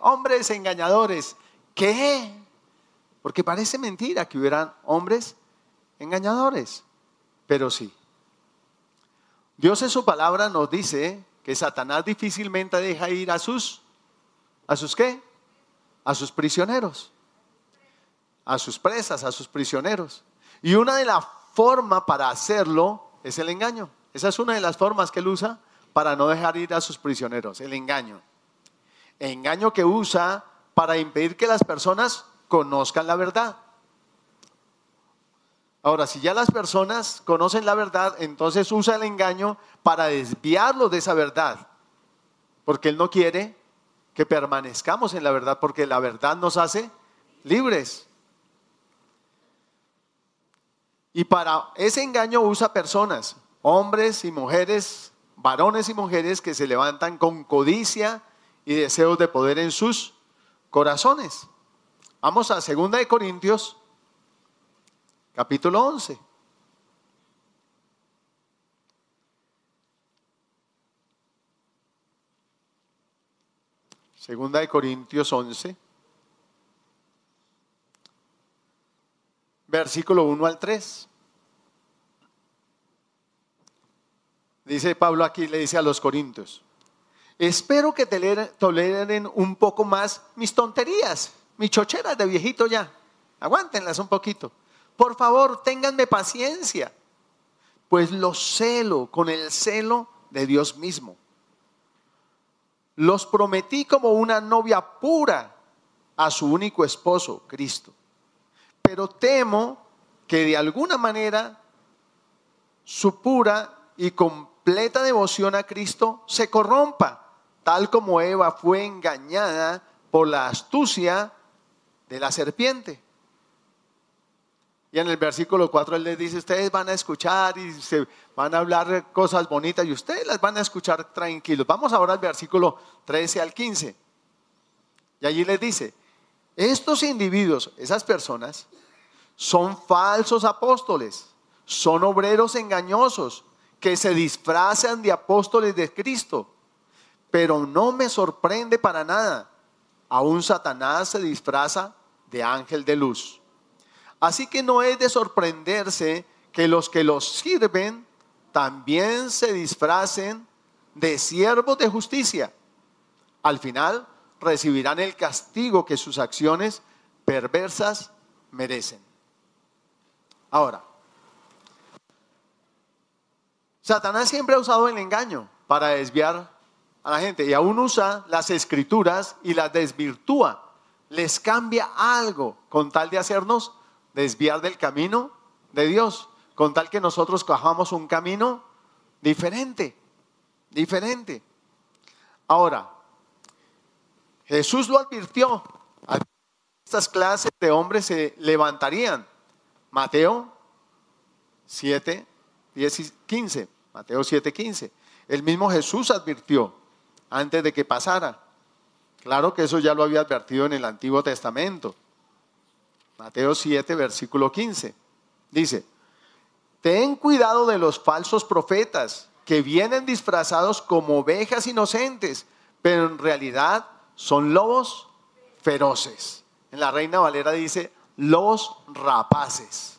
hombres engañadores. ¿Qué? Porque parece mentira que hubieran hombres engañadores, pero sí. Dios en su palabra nos dice que Satanás difícilmente deja ir a sus, ¿a sus qué? A sus prisioneros, a sus presas, a sus prisioneros. Y una de las formas para hacerlo es el engaño. Esa es una de las formas que él usa para no dejar ir a sus prisioneros, el engaño. Engaño que usa para impedir que las personas conozcan la verdad. Ahora, si ya las personas conocen la verdad, entonces usa el engaño para desviarlos de esa verdad. Porque Él no quiere que permanezcamos en la verdad, porque la verdad nos hace libres. Y para ese engaño usa personas, hombres y mujeres, varones y mujeres que se levantan con codicia y deseos de poder en sus corazones. Vamos a 2 de Corintios capítulo 11. Segunda de Corintios 11, versículo 1 al 3. Dice Pablo aquí, le dice a los corintios, espero que toleren un poco más mis tonterías, mis chocheras de viejito ya. Aguántenlas un poquito. Por favor, ténganme paciencia, pues los celo con el celo de Dios mismo. Los prometí como una novia pura a su único esposo, Cristo. Pero temo que de alguna manera su pura y completa devoción a Cristo se corrompa, tal como Eva fue engañada por la astucia de la serpiente. Y en el versículo 4 él les dice, ustedes van a escuchar y se van a hablar cosas bonitas y ustedes las van a escuchar tranquilos. Vamos ahora al versículo 13 al 15. Y allí les dice, estos individuos, esas personas, son falsos apóstoles, son obreros engañosos que se disfrazan de apóstoles de Cristo. Pero no me sorprende para nada. Aún Satanás se disfraza de ángel de luz. Así que no es de sorprenderse que los que los sirven también se disfracen de siervos de justicia. Al final recibirán el castigo que sus acciones perversas merecen. Ahora, Satanás siempre ha usado el engaño para desviar a la gente y aún usa las escrituras y las desvirtúa. Les cambia algo con tal de hacernos desviar del camino de Dios, con tal que nosotros cojamos un camino diferente, diferente. Ahora, Jesús lo advirtió, estas clases de hombres se levantarían. Mateo 7, 10 15. Mateo 7, 15. El mismo Jesús advirtió antes de que pasara. Claro que eso ya lo había advertido en el Antiguo Testamento. Mateo 7, versículo 15. Dice, ten cuidado de los falsos profetas que vienen disfrazados como ovejas inocentes, pero en realidad son lobos feroces. En la Reina Valera dice, lobos rapaces.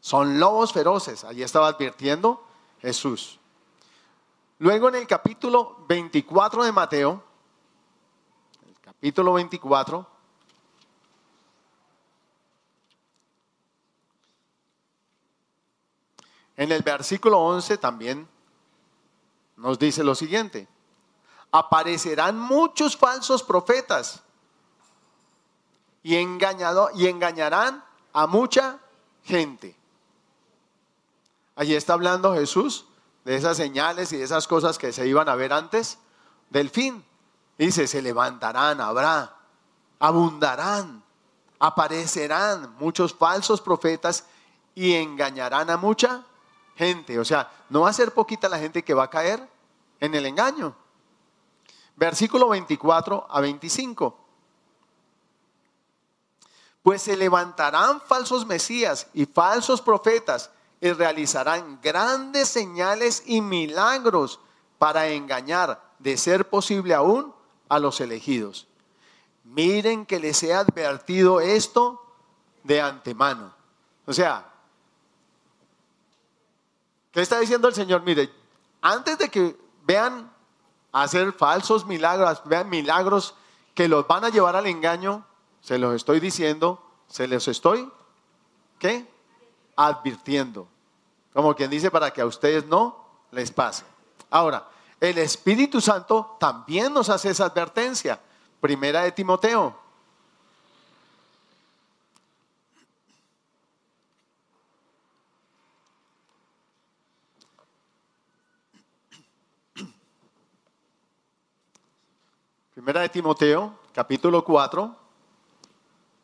Son lobos feroces. Allí estaba advirtiendo Jesús. Luego en el capítulo 24 de Mateo, el capítulo 24, En el versículo 11 también nos dice lo siguiente. Aparecerán muchos falsos profetas y, engañado, y engañarán a mucha gente. Allí está hablando Jesús de esas señales y de esas cosas que se iban a ver antes del fin. Dice, se levantarán, habrá, abundarán, aparecerán muchos falsos profetas y engañarán a mucha gente. O sea, no va a ser poquita la gente que va a caer en el engaño. Versículo 24 a 25. Pues se levantarán falsos mesías y falsos profetas y realizarán grandes señales y milagros para engañar, de ser posible aún, a los elegidos. Miren que les he advertido esto de antemano. O sea, ¿qué está diciendo el Señor? Mire, antes de que vean hacer falsos milagros, vean milagros que los van a llevar al engaño, se los estoy diciendo, se los estoy, ¿qué? Advirtiendo. Como quien dice, para que a ustedes no les pase. Ahora, el Espíritu Santo también nos hace esa advertencia. Primera de Timoteo. Primera de Timoteo, capítulo 4,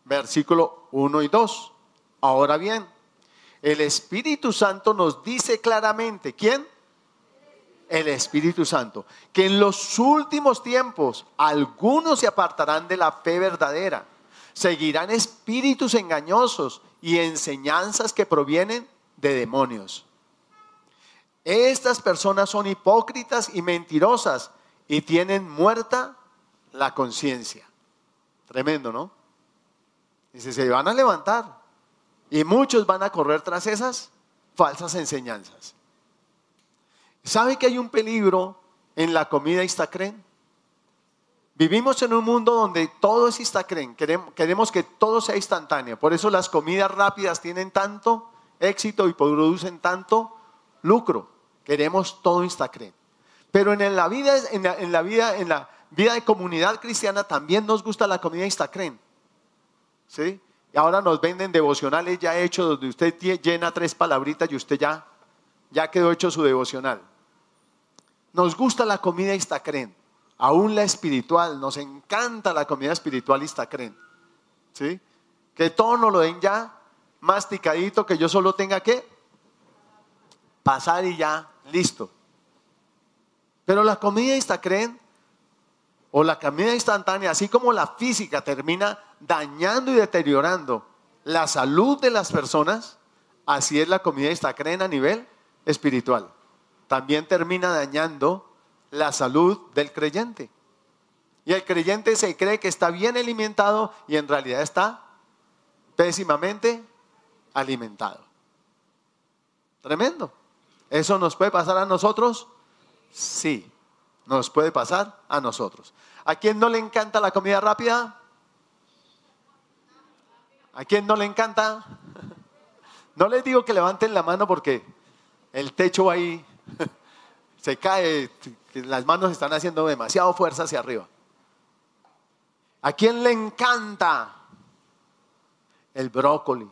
versículo 1 y 2. Ahora bien, el Espíritu Santo nos dice claramente, ¿quién? El Espíritu Santo, que en los últimos tiempos algunos se apartarán de la fe verdadera, seguirán espíritus engañosos y enseñanzas que provienen de demonios. Estas personas son hipócritas y mentirosas y tienen muerta la conciencia. Tremendo, ¿no? Dice, se van a levantar y muchos van a correr tras esas falsas enseñanzas. ¿Sabe que hay un peligro en la comida Instacren? Vivimos en un mundo donde todo es Instacren, queremos, que todo sea instantáneo. Por eso las comidas rápidas tienen tanto éxito y producen tanto lucro. Queremos todo Instacren. Pero en la vida, en la, en la vida, en la vida de comunidad cristiana también nos gusta la comida Instacren. ¿Sí? Y ahora nos venden devocionales ya hechos donde usted llena tres palabritas y usted ya, ya quedó hecho su devocional. Nos gusta la comida Istacren, aún la espiritual, nos encanta la comida espiritual Istacren. ¿Sí? Que todo nos lo den ya masticadito, que yo solo tenga que pasar y ya, listo. Pero la comida Istacren o la comida instantánea, así como la física termina dañando y deteriorando la salud de las personas, así es la comida instacren a nivel espiritual. También termina dañando la salud del creyente. Y el creyente se cree que está bien alimentado y en realidad está pésimamente alimentado. Tremendo. ¿Eso nos puede pasar a nosotros? Sí, nos puede pasar a nosotros. ¿A quién no le encanta la comida rápida? ¿A quién no le encanta? No les digo que levanten la mano porque el techo ahí se cae, las manos están haciendo demasiado fuerza hacia arriba. ¿A quién le encanta el brócoli?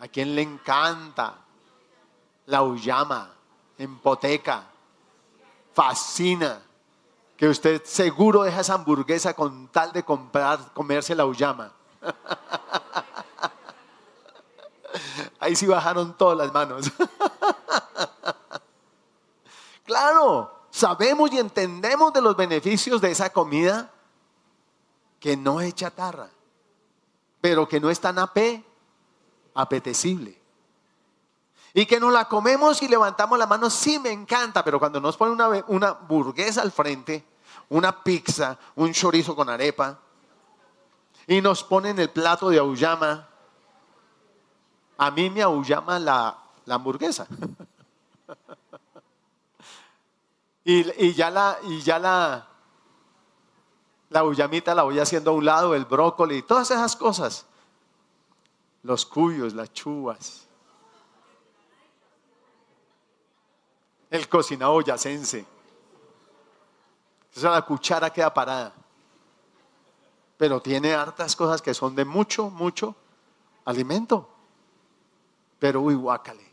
¿A quién le encanta la uyama, empoteca? Fascina que usted seguro deja esa hamburguesa con tal de comprar, comerse la uyama. Ahí sí bajaron todas las manos. claro, sabemos y entendemos de los beneficios de esa comida que no es chatarra, pero que no es tan apetecible. Y que nos la comemos y levantamos la mano, sí me encanta, pero cuando nos ponen una, una burguesa al frente, una pizza, un chorizo con arepa, y nos ponen el plato de auyama, a mí me aullama la, la hamburguesa. y, y, ya la, y ya la, la la voy haciendo a un lado, el brócoli, todas esas cosas. Los cuyos, las chuvas. El cocinado yacense. Esa la cuchara queda parada. Pero tiene hartas cosas que son de mucho, mucho alimento. Pero uy, guácale.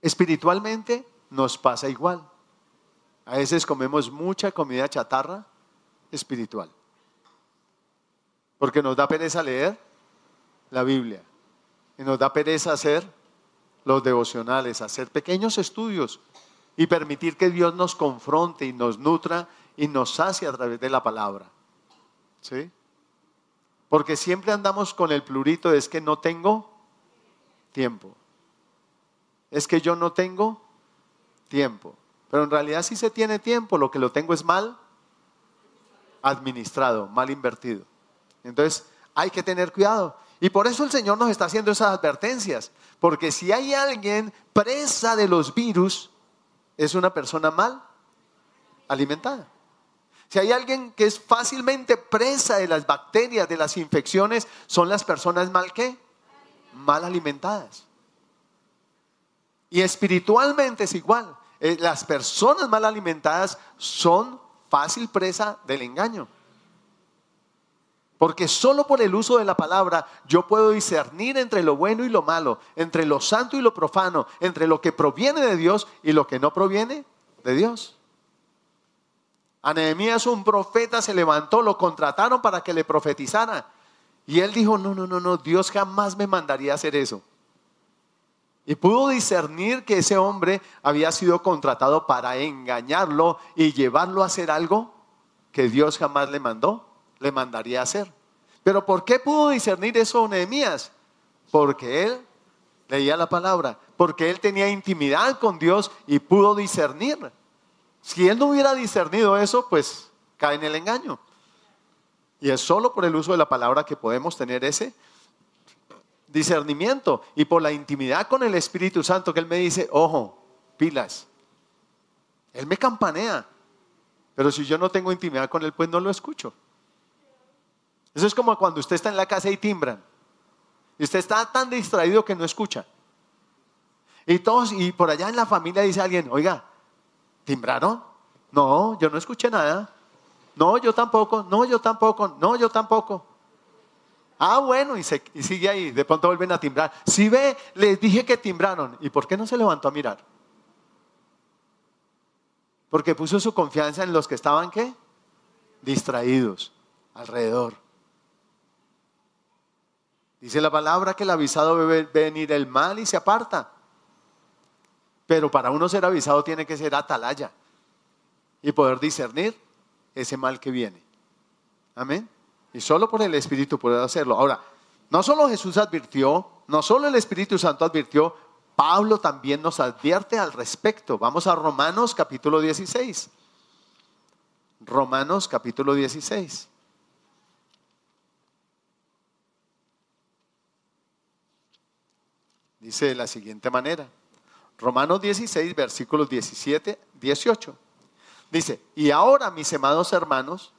Espiritualmente nos pasa igual. A veces comemos mucha comida chatarra espiritual. Porque nos da pereza leer la Biblia. Y nos da pereza hacer los devocionales, hacer pequeños estudios y permitir que Dios nos confronte y nos nutra y nos sacie a través de la palabra. ¿Sí? Porque siempre andamos con el plurito, es que no tengo tiempo. Es que yo no tengo tiempo. Pero en realidad si se tiene tiempo, lo que lo tengo es mal administrado, mal invertido. Entonces hay que tener cuidado. Y por eso el Señor nos está haciendo esas advertencias. Porque si hay alguien presa de los virus, es una persona mal alimentada. Si hay alguien que es fácilmente presa de las bacterias, de las infecciones, son las personas mal qué? Mal alimentadas. Y espiritualmente es igual. Eh, las personas mal alimentadas son fácil presa del engaño. Porque solo por el uso de la palabra yo puedo discernir entre lo bueno y lo malo, entre lo santo y lo profano, entre lo que proviene de Dios y lo que no proviene de Dios. A Nehemías un profeta se levantó, lo contrataron para que le profetizara. Y él dijo, no, no, no, no, Dios jamás me mandaría hacer eso. Y pudo discernir que ese hombre había sido contratado para engañarlo y llevarlo a hacer algo que Dios jamás le mandó le mandaría hacer. Pero ¿por qué pudo discernir eso Nehemías? Porque él leía la palabra, porque él tenía intimidad con Dios y pudo discernir. Si él no hubiera discernido eso, pues cae en el engaño. Y es solo por el uso de la palabra que podemos tener ese discernimiento y por la intimidad con el Espíritu Santo que Él me dice, ojo, pilas. Él me campanea, pero si yo no tengo intimidad con Él, pues no lo escucho. Eso es como cuando usted está en la casa y timbran. Y usted está tan distraído que no escucha. Y todos, y por allá en la familia dice alguien, oiga, ¿timbraron? No, yo no escuché nada. No, yo tampoco, no, yo tampoco, no, yo tampoco. Ah, bueno, y, se, y sigue ahí, de pronto vuelven a timbrar. Si ve, les dije que timbraron. ¿Y por qué no se levantó a mirar? Porque puso su confianza en los que estaban, ¿qué? Distraídos alrededor. Dice la palabra que el avisado ve venir el mal y se aparta. Pero para uno ser avisado tiene que ser atalaya y poder discernir ese mal que viene. Amén. Y solo por el Espíritu puede hacerlo. Ahora, no solo Jesús advirtió, no solo el Espíritu Santo advirtió, Pablo también nos advierte al respecto. Vamos a Romanos capítulo 16. Romanos capítulo 16. Dice de la siguiente manera. Romanos 16, versículos 17, 18. Dice, y ahora mis amados hermanos,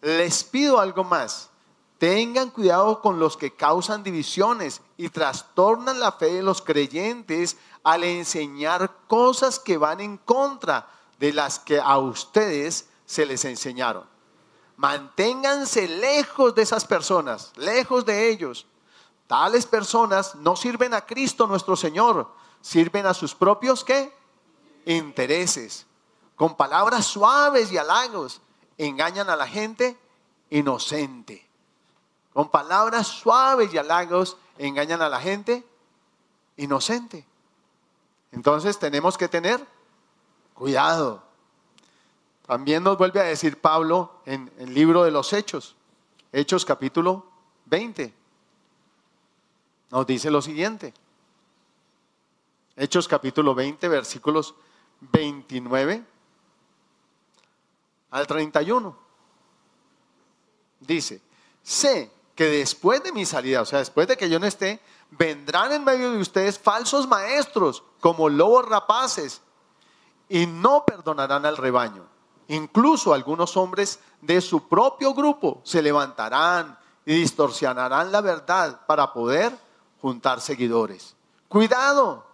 les pido algo más. Tengan cuidado con los que causan divisiones y trastornan la fe de los creyentes al enseñar cosas que van en contra de las que a ustedes se les enseñaron. Manténganse lejos de esas personas, lejos de ellos Tales personas no sirven a Cristo nuestro Señor, sirven a sus propios ¿qué? intereses. Con palabras suaves y halagos engañan a la gente inocente. Con palabras suaves y halagos engañan a la gente inocente. Entonces tenemos que tener cuidado. También nos vuelve a decir Pablo en el libro de los Hechos, Hechos capítulo 20 nos dice lo siguiente. Hechos capítulo 20, versículos 29 al 31. Dice, sé que después de mi salida, o sea, después de que yo no esté, vendrán en medio de ustedes falsos maestros como lobos rapaces y no perdonarán al rebaño. Incluso algunos hombres de su propio grupo se levantarán y distorsionarán la verdad para poder juntar seguidores. Cuidado,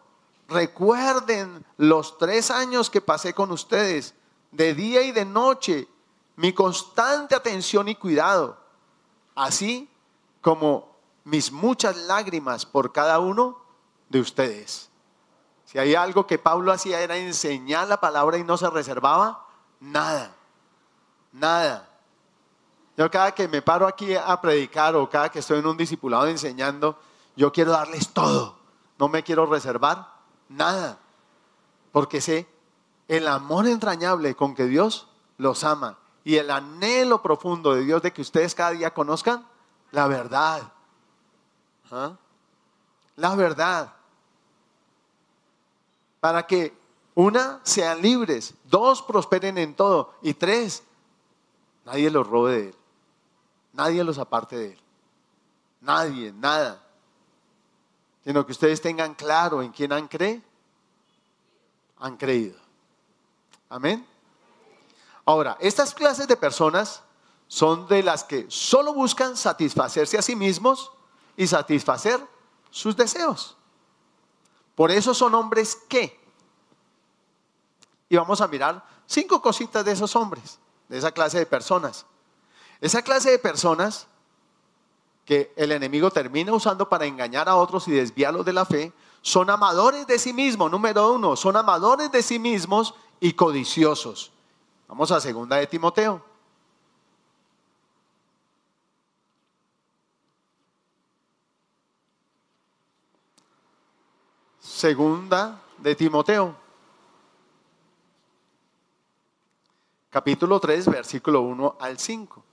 recuerden los tres años que pasé con ustedes, de día y de noche, mi constante atención y cuidado, así como mis muchas lágrimas por cada uno de ustedes. Si hay algo que Pablo hacía era enseñar la palabra y no se reservaba nada, nada. Yo cada que me paro aquí a predicar o cada que estoy en un discipulado enseñando, yo quiero darles todo. No me quiero reservar nada. Porque sé el amor entrañable con que Dios los ama y el anhelo profundo de Dios de que ustedes cada día conozcan la verdad. ¿Ah? La verdad. Para que Una, sean libres. Dos, prosperen en todo. Y tres, nadie los robe de él. Nadie los aparte de él. Nadie, nada. Sino que ustedes tengan claro en quién han creído. Han creído. Amén. Ahora, estas clases de personas son de las que solo buscan satisfacerse a sí mismos y satisfacer sus deseos. Por eso son hombres que. Y vamos a mirar cinco cositas de esos hombres, de esa clase de personas. Esa clase de personas que el enemigo termina usando para engañar a otros y desviarlos de la fe, son amadores de sí mismos, número uno, son amadores de sí mismos y codiciosos. Vamos a segunda de Timoteo. Segunda de Timoteo. Capítulo 3, versículo 1 al 5.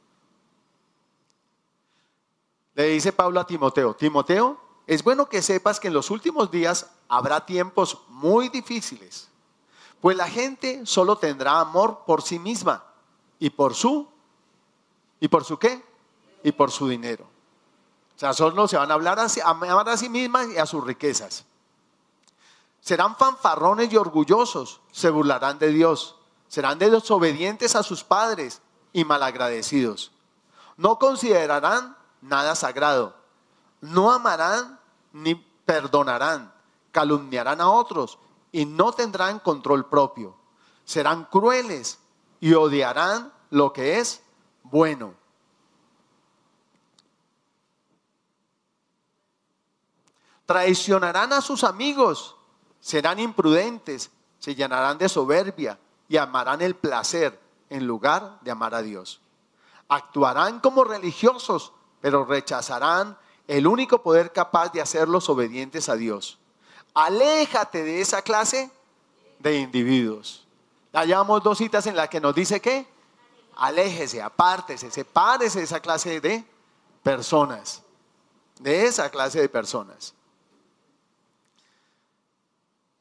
Le dice Pablo a Timoteo, Timoteo, es bueno que sepas que en los últimos días habrá tiempos muy difíciles, pues la gente solo tendrá amor por sí misma y por su, ¿y por su qué? Y por su dinero. O sea, solo se van a hablar a, amar a sí mismas y a sus riquezas. Serán fanfarrones y orgullosos, se burlarán de Dios, serán desobedientes a sus padres y malagradecidos. No considerarán nada sagrado. No amarán ni perdonarán, calumniarán a otros y no tendrán control propio. Serán crueles y odiarán lo que es bueno. Traicionarán a sus amigos, serán imprudentes, se llenarán de soberbia y amarán el placer en lugar de amar a Dios. Actuarán como religiosos, pero rechazarán el único poder capaz de hacerlos obedientes a Dios. Aléjate de esa clase de individuos. Hallamos dos citas en las que nos dice que aléjese, apártese, sepárese de esa clase de personas. De esa clase de personas.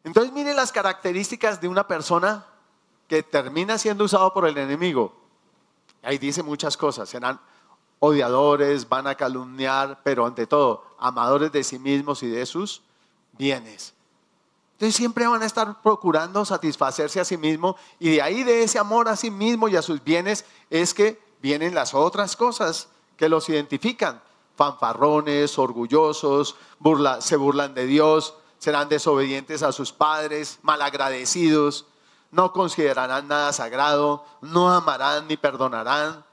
Entonces miren las características de una persona que termina siendo usado por el enemigo. Ahí dice muchas cosas. Serán odiadores, van a calumniar, pero ante todo, amadores de sí mismos y de sus bienes. Entonces siempre van a estar procurando satisfacerse a sí mismo y de ahí de ese amor a sí mismo y a sus bienes es que vienen las otras cosas que los identifican. Fanfarrones, orgullosos, se burlan de Dios, serán desobedientes a sus padres, malagradecidos, no considerarán nada sagrado, no amarán ni perdonarán,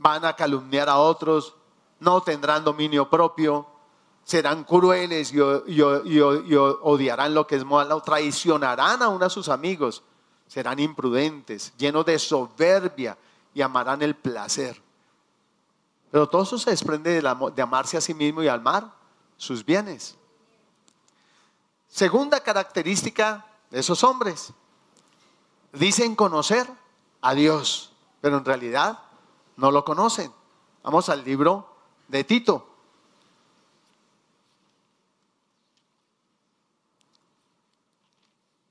van a calumniar a otros, no tendrán dominio propio, serán crueles y, odiarán lo que es malo, traicionarán aún a sus amigos, serán imprudentes, llenos de soberbia y amarán el placer. Pero todo eso se desprende de, de amarse a sí mismo y amar sus bienes. Segunda característica de esos hombres, dicen conocer a Dios, pero en realidad no lo conocen. Vamos al libro de Tito.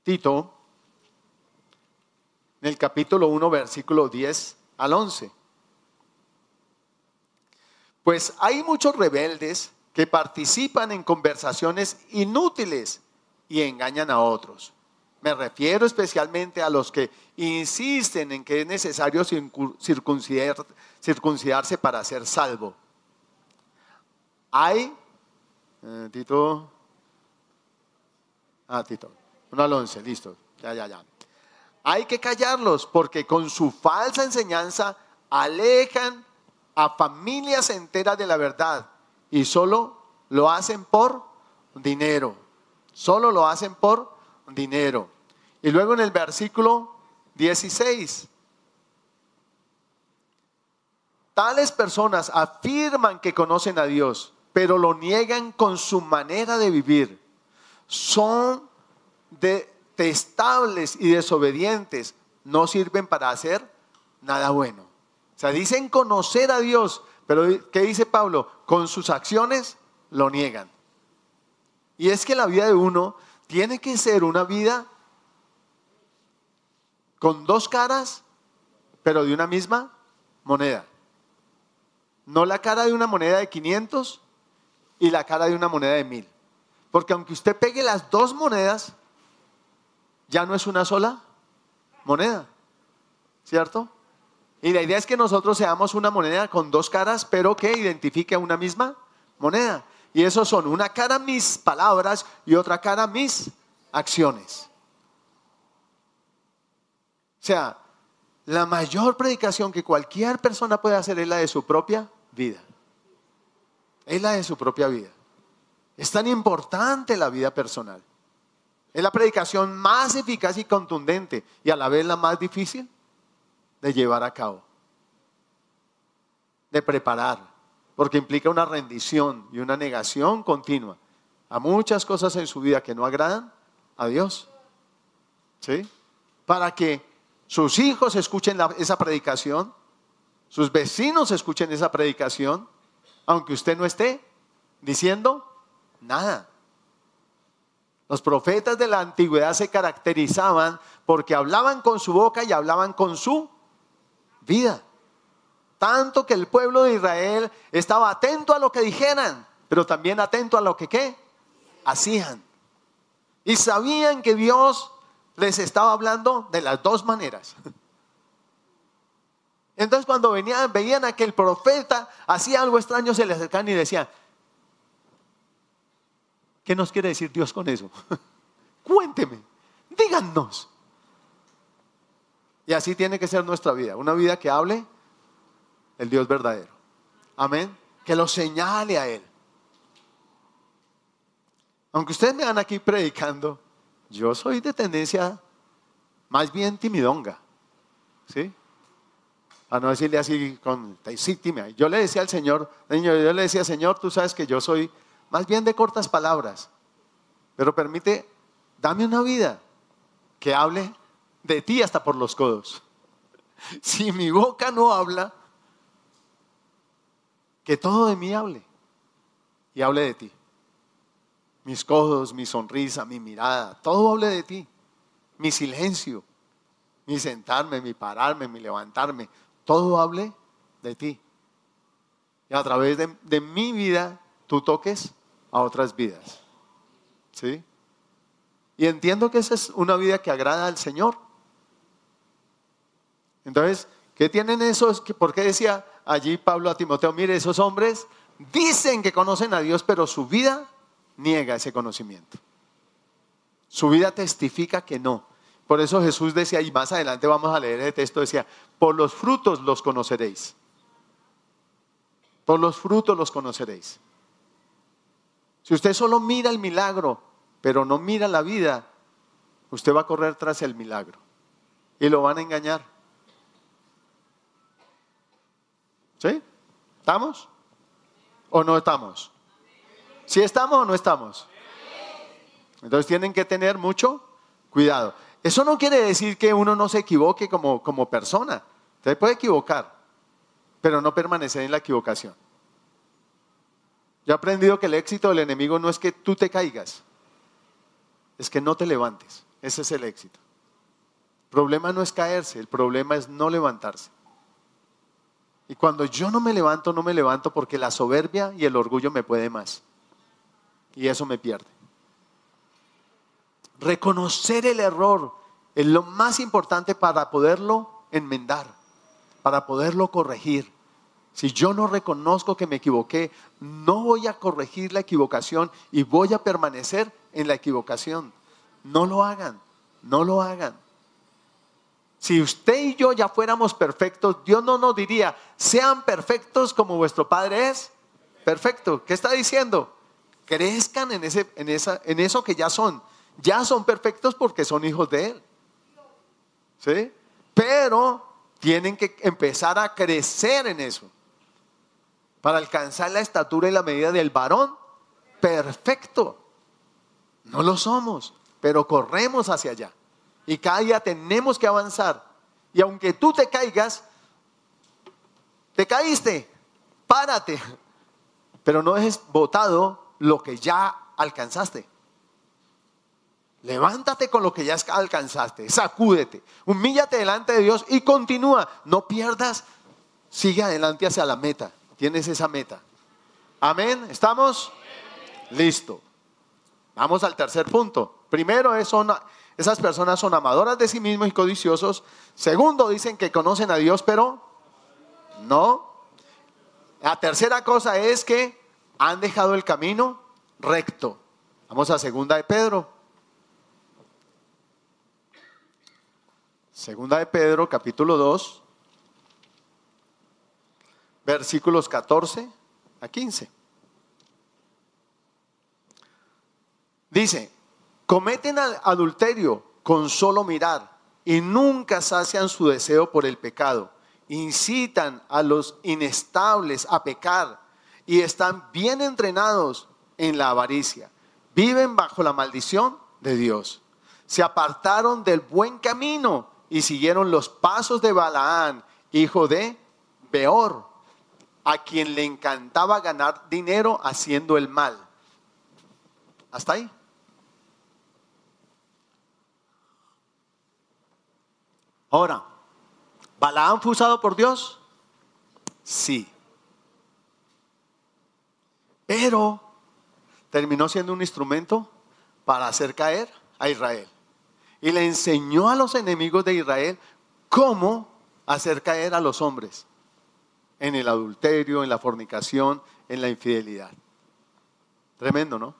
Tito, en el capítulo 1, versículo 10 al 11. Pues hay muchos rebeldes que participan en conversaciones inútiles y engañan a otros. Me refiero especialmente a los que insisten en que es necesario circuncidarse para ser salvo. Hay, eh, Tito, ah, Tito, uno al once, listo, ya, ya, ya. Hay que callarlos porque con su falsa enseñanza alejan a familias enteras de la verdad y solo lo hacen por dinero. Solo lo hacen por dinero. Y luego en el versículo 16, tales personas afirman que conocen a Dios, pero lo niegan con su manera de vivir. Son detestables y desobedientes, no sirven para hacer nada bueno. O sea, dicen conocer a Dios, pero ¿qué dice Pablo? Con sus acciones lo niegan. Y es que la vida de uno tiene que ser una vida con dos caras, pero de una misma moneda. No la cara de una moneda de 500 y la cara de una moneda de 1000. Porque aunque usted pegue las dos monedas, ya no es una sola moneda. ¿Cierto? Y la idea es que nosotros seamos una moneda con dos caras, pero que identifique una misma moneda. Y eso son una cara mis palabras y otra cara mis acciones. O sea, la mayor predicación que cualquier persona puede hacer es la de su propia vida. Es la de su propia vida. Es tan importante la vida personal. Es la predicación más eficaz y contundente y a la vez la más difícil de llevar a cabo, de preparar, porque implica una rendición y una negación continua a muchas cosas en su vida que no agradan a Dios. ¿Sí? Para que sus hijos escuchen esa predicación, sus vecinos escuchen esa predicación, aunque usted no esté diciendo nada. Los profetas de la antigüedad se caracterizaban porque hablaban con su boca y hablaban con su vida. Tanto que el pueblo de Israel estaba atento a lo que dijeran, pero también atento a lo que ¿qué? hacían. Y sabían que Dios les estaba hablando de las dos maneras. Entonces cuando venían, veían a que el profeta hacía algo extraño, se le acercaban y decían, ¿qué nos quiere decir Dios con eso? Cuénteme, díganos. Y así tiene que ser nuestra vida, una vida que hable el Dios verdadero. Amén. Que lo señale a Él. Aunque ustedes me van aquí predicando, yo soy de tendencia más bien timidonga. ¿Sí? A no decirle así con sí. Yo le decía al Señor, yo le decía, Señor, tú sabes que yo soy más bien de cortas palabras, pero permite, dame una vida que hable de ti hasta por los codos. Si mi boca no habla, que todo de mí hable y hable de ti. Mis codos, mi sonrisa, mi mirada, todo hable de ti. Mi silencio, mi sentarme, mi pararme, mi levantarme, todo hable de ti. Y a través de, de mi vida tú toques a otras vidas. ¿Sí? Y entiendo que esa es una vida que agrada al Señor. Entonces, ¿qué tienen esos? ¿Por qué decía allí Pablo a Timoteo, mire, esos hombres dicen que conocen a Dios, pero su vida niega ese conocimiento. Su vida testifica que no. Por eso Jesús decía, y más adelante vamos a leer el texto, decía, por los frutos los conoceréis. Por los frutos los conoceréis. Si usted solo mira el milagro, pero no mira la vida, usted va a correr tras el milagro y lo van a engañar. ¿Sí? ¿Estamos? ¿O no estamos? ¿Sí estamos o no estamos? Entonces tienen que tener mucho cuidado. Eso no quiere decir que uno no se equivoque como, como persona. Usted puede equivocar, pero no permanecer en la equivocación. Yo he aprendido que el éxito del enemigo no es que tú te caigas, es que no te levantes. Ese es el éxito. El problema no es caerse, el problema es no levantarse. Y cuando yo no me levanto, no me levanto porque la soberbia y el orgullo me puede más. Y eso me pierde. Reconocer el error es lo más importante para poderlo enmendar, para poderlo corregir. Si yo no reconozco que me equivoqué, no voy a corregir la equivocación y voy a permanecer en la equivocación. No lo hagan, no lo hagan. Si usted y yo ya fuéramos perfectos, Dios no nos diría, sean perfectos como vuestro Padre es perfecto. ¿Qué está diciendo? Crezcan en, ese, en, esa, en eso que ya son. Ya son perfectos porque son hijos de Él. ¿Sí? Pero tienen que empezar a crecer en eso. Para alcanzar la estatura y la medida del varón perfecto. No lo somos, pero corremos hacia allá. Y cada día tenemos que avanzar. Y aunque tú te caigas, te caíste, párate. Pero no dejes botado lo que ya alcanzaste. Levántate con lo que ya alcanzaste, sacúdete, humíllate delante de Dios y continúa. No pierdas, sigue adelante hacia la meta. Tienes esa meta. Amén. ¿Estamos? Listo. Vamos al tercer punto. Primero, es, son, esas personas son amadoras de sí mismos y codiciosos. Segundo, dicen que conocen a Dios, pero no. La tercera cosa es que han dejado el camino recto. Vamos a segunda de Pedro. Segunda de Pedro, capítulo 2, versículos 14 a 15. Dice, cometen adulterio con solo mirar y nunca sacian su deseo por el pecado. Incitan a los inestables a pecar y están bien entrenados en la avaricia. Viven bajo la maldición de Dios. Se apartaron del buen camino y siguieron los pasos de Balaán, hijo de Beor, a quien le encantaba ganar dinero haciendo el mal. Hasta ahí. Ahora, ¿Balaán fue usado por Dios? Sí. Pero terminó siendo un instrumento para hacer caer a Israel y le enseñó a los enemigos de Israel cómo hacer caer a los hombres en el adulterio, en la fornicación, en la infidelidad. Tremendo, ¿no?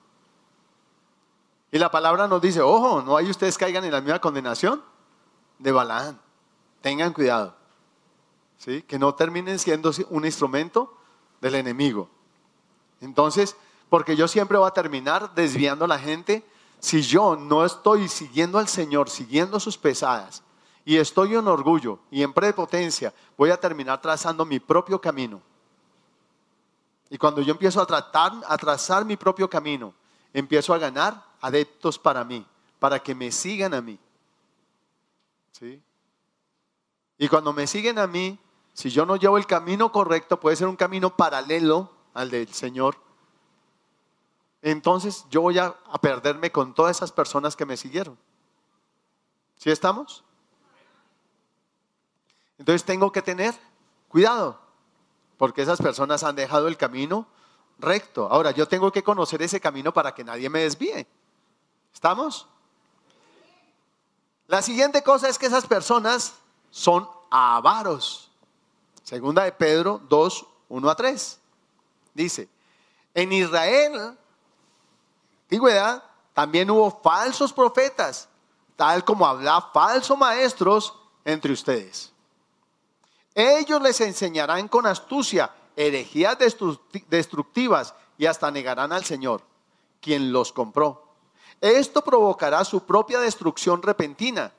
Y la palabra nos dice, ojo, no hay ustedes caigan en la misma condenación de Balaán. Tengan cuidado. ¿Sí? Que no terminen siendo un instrumento del enemigo. Entonces, porque yo siempre voy a terminar desviando a la gente si yo no estoy siguiendo al Señor, siguiendo sus pesadas, y estoy en orgullo y en prepotencia, voy a terminar trazando mi propio camino. Y cuando yo empiezo a, tratar, a trazar mi propio camino, empiezo a ganar adeptos para mí, para que me sigan a mí. Y cuando me siguen a mí, si yo no llevo el camino correcto, puede ser un camino paralelo al del Señor, entonces yo voy a, perderme con todas esas personas que me siguieron. ¿Sí estamos? Entonces tengo que tener cuidado, porque esas personas han dejado el camino recto. Ahora, yo tengo que conocer ese camino para que nadie me desvíe. ¿Estamos? La siguiente cosa es que esas personas son avaros. Segunda de Pedro 2, 1 a 3. Dice, en Israel antigüedad también hubo falsos profetas, tal como habla falsos maestros entre ustedes. Ellos les enseñarán con astucia herejías destructivas y hasta negarán al Señor, quien los compró. Esto provocará su propia destrucción repentina.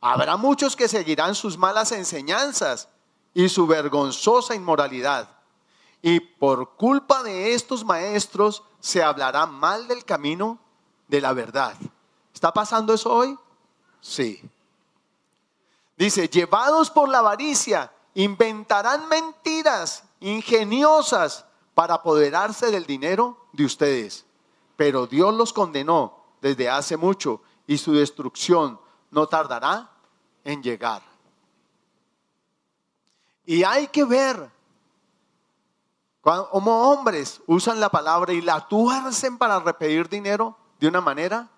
Habrá muchos que seguirán sus malas enseñanzas y su vergonzosa inmoralidad. Y por culpa de estos maestros se hablará mal del camino de la verdad. ¿Está pasando eso hoy? Sí. Dice, llevados por la avaricia, inventarán mentiras ingeniosas para apoderarse del dinero de ustedes. Pero Dios los condenó desde hace mucho y su destrucción no tardará en llegar. Y hay que ver como hombres usan la palabra y la tuercen para repetir dinero de una manera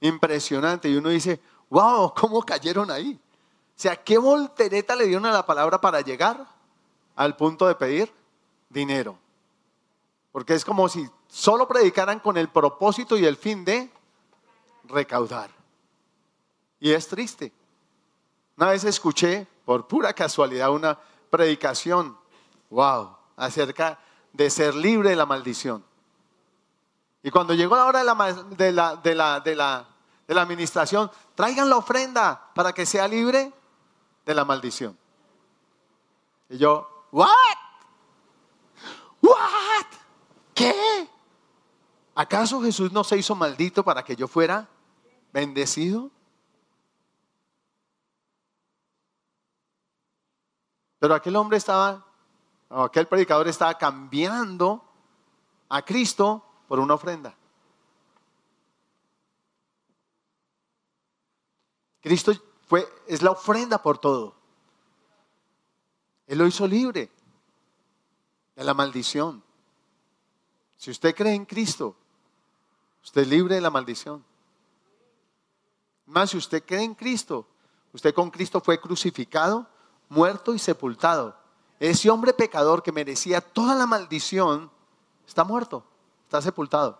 impresionante. Y uno dice, wow, ¿cómo cayeron ahí? O sea, ¿qué voltereta le dieron a la palabra para llegar al punto de pedir dinero? Porque es como si solo predicaran con el propósito y el fin de recaudar. Y es triste. Una vez escuché, por pura casualidad, una predicación, wow, acerca de ser libre de la maldición. Y cuando llegó la hora de la, de la, de la, de la, de la administración, traigan la ofrenda para que sea libre de la maldición. Y yo, ¿what? ¿What? ¿Qué? ¿Acaso Jesús no se hizo maldito para que yo fuera bendecido? Pero aquel hombre estaba aquel predicador estaba cambiando a Cristo por una ofrenda. Cristo fue, es la ofrenda por todo. Él lo hizo libre de la maldición. Si usted cree en Cristo, usted es libre de la maldición. Más si usted cree en Cristo, usted con Cristo fue crucificado, muerto y sepultado. Ese hombre pecador que merecía toda la maldición está muerto, está sepultado.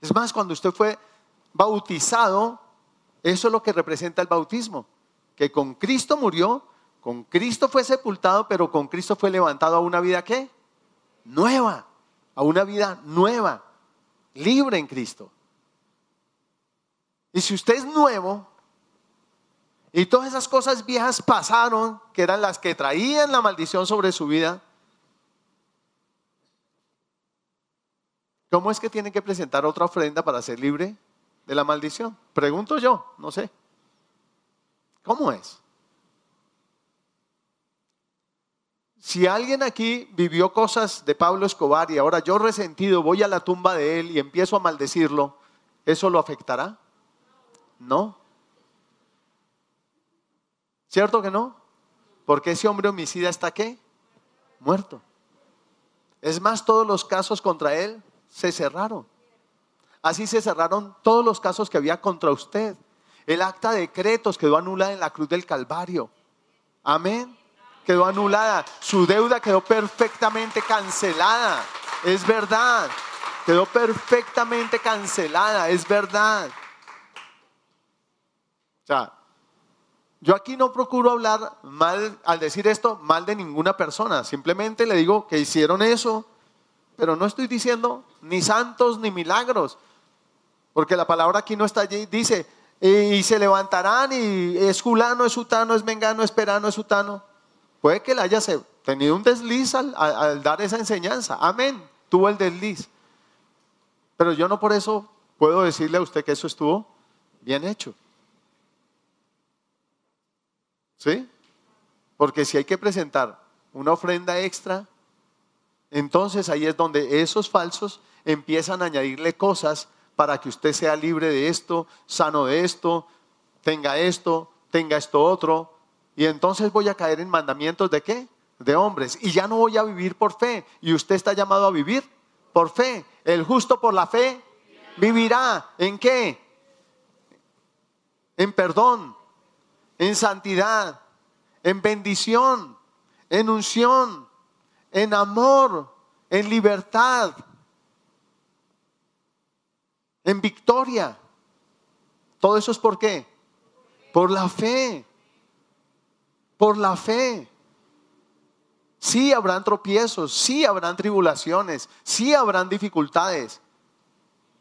Es más, cuando usted fue bautizado, eso es lo que representa el bautismo, que con Cristo murió, con Cristo fue sepultado, pero con Cristo fue levantado a una vida qué? Nueva, a una vida nueva, libre en Cristo. Y si usted es nuevo, y todas esas cosas viejas pasaron, que eran las que traían la maldición sobre su vida, ¿Cómo es que tiene que presentar otra ofrenda para ser libre de la maldición? Pregunto yo, no sé. ¿Cómo es? Si alguien aquí vivió cosas de Pablo Escobar y ahora yo resentido voy a la tumba de él y empiezo a maldecirlo, ¿eso lo afectará? No. ¿Cierto que no? Porque ese hombre homicida está qué? Muerto. Es más, todos los casos contra él se cerraron. Así se cerraron todos los casos que había contra usted. El acta de decretos quedó anulada en la cruz del Calvario. Amén. Quedó anulada. Su deuda quedó perfectamente cancelada. Es verdad. Quedó perfectamente cancelada. Es verdad. Sea, yo aquí no procuro hablar mal, al decir esto, mal de ninguna persona. Simplemente le digo que hicieron eso pero no estoy diciendo ni santos ni milagros, porque la palabra aquí no está allí, dice, y se levantarán y es fulano, es sutano, es mengano, es perano, es sutano. Puede que él haya tenido un desliz al, al dar esa enseñanza. Amén, tuvo el desliz. Pero yo no por eso puedo decirle a usted que eso estuvo bien hecho. ¿Sí? Porque si hay que presentar una ofrenda extra, entonces ahí es donde esos falsos empiezan a añadirle cosas para que usted sea libre de esto, sano de esto, tenga esto, tenga esto otro. Y entonces voy a caer en mandamientos de qué? De hombres. Y ya no voy a vivir por fe. Y usted está llamado a vivir por fe. El justo por la fe vivirá. ¿En qué? En perdón, en santidad, en bendición, en unción, en amor, en libertad, en victoria. Todo eso es por qué? Por la fe. Por la fe. Sí habrán tropiezos, sí habrán tribulaciones, sí habrán dificultades.